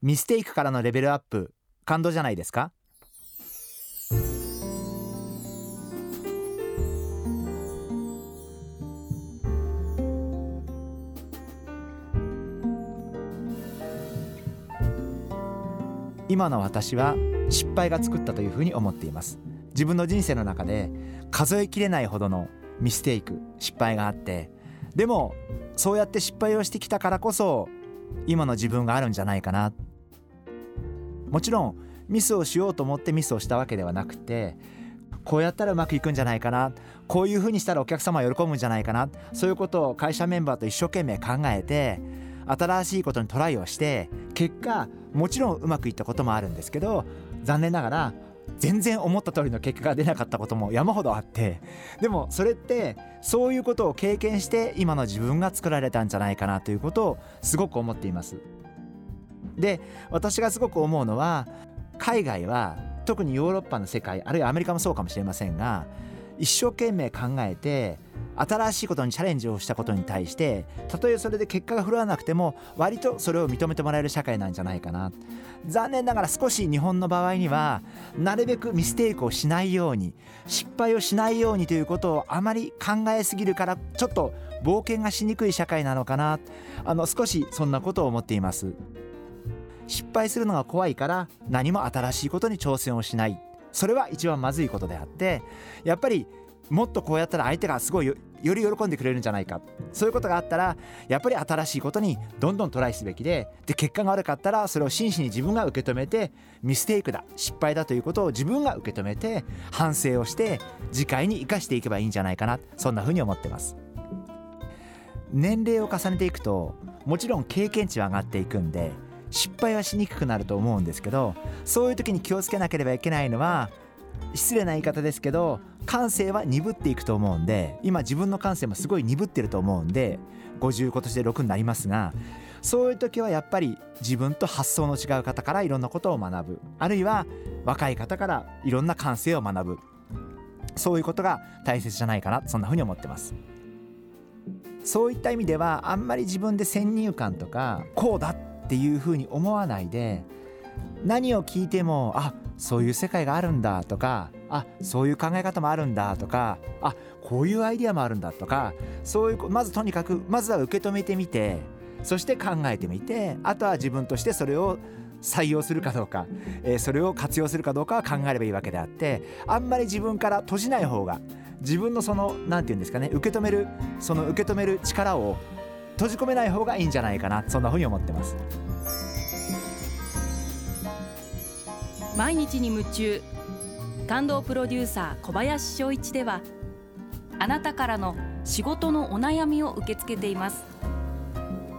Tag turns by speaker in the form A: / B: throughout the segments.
A: ミステイクからのレベルアップ感動じゃないですか？今の私は失敗が作ったというふうに思っています。自分の人生の中で数えきれないほどのミステイク失敗があってでもそうやって失敗をしてきたからこそ今の自分があるんじゃないかな。もちろんミスをしようと思ってミスをしたわけではなくてこうやったらうまくいくんじゃないかなこういうふうにしたらお客様は喜ぶんじゃないかなそういうことを会社メンバーと一生懸命考えて新しいことにトライをして結果もちろんうまくいったこともあるんですけど残念ながら全然思った通りの結果が出なかったことも山ほどあってでもそれってそういうことを経験して今の自分が作られたんじゃないかなということをすごく思っています。で私がすごく思うのは海外は特にヨーロッパの世界あるいはアメリカもそうかもしれませんが一生懸命考えて新しいことにチャレンジをしたことに対してたとえそれで結果が振るわなくても割とそれを認めてもらえる社会なんじゃないかな。残念ながら少し日本の場合にはなるべくミステイクをしないように失敗をしないようにということをあまり考えすぎるからちょっと冒険がしにくい社会なのかな。あの少しそんなことを思っています。失敗するのが怖いから何も新しいことに挑戦をしない。それは一番まずいことであってやっぱりもっとこうやったら相手がすごいより喜んでくれるんじゃないか。そういうことがあったらやっぱり新しいことにどんどんトライすべきでで結果が悪かったらそれを真摯に自分が受け止めてミステイクだ失敗だということを自分が受け止めて反省をして次回に生かしていけばいいんじゃないかな。そんなふうに思ってます。年齢を重ねていくともちろん経験値は上がっていくんで失敗はしにくくなると思うんですけどそういう時に気をつけなければいけないのは失礼な言い方ですけど感性は鈍っていくと思うんで今自分の感性もすごい鈍ってると思うんで50今年で6になりますがそういう時はやっぱり自分と発想の違う方からいろんなことを学ぶ。あるいは若い方からいろんな感性を学ぶ。そういうことが大切じゃないかなそんなふうに思ってます。そういった意味ではあんまり自分で先入観とかこうだっていうふうに思わないで何を聞いてもあそういう世界があるんだとかあそういう考え方もあるんだとかあこういうアイディアもあるんだとかそういうまずとにかくまずは受け止めてみてそして考えてみてあとは自分としてそれを採用するかどうか、えー、それを活用するかどうかは考えればいいわけであってあんまり自分から閉じない方が自分のその何て言うんですかね受け止めるその受け止める力を閉じ込めない方がいいんじゃないかな。そんなふうに思ってます。
B: 毎日に夢中。感動プロデューサー小林翔一ではあなたからの仕事のお悩みを受け付けています。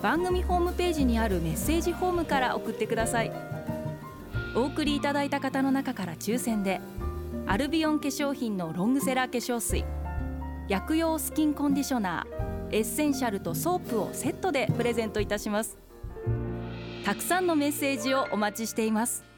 B: 番組ホームページにあるメッセージフォームから送ってください。お送りいただいた方の中から抽選でアルビオン化粧品のロングセラー化粧水薬用スキンコンディショナーエッセンシャルとソープをセットでプレゼントいたします。たくさんのメッセージをお待ちしています。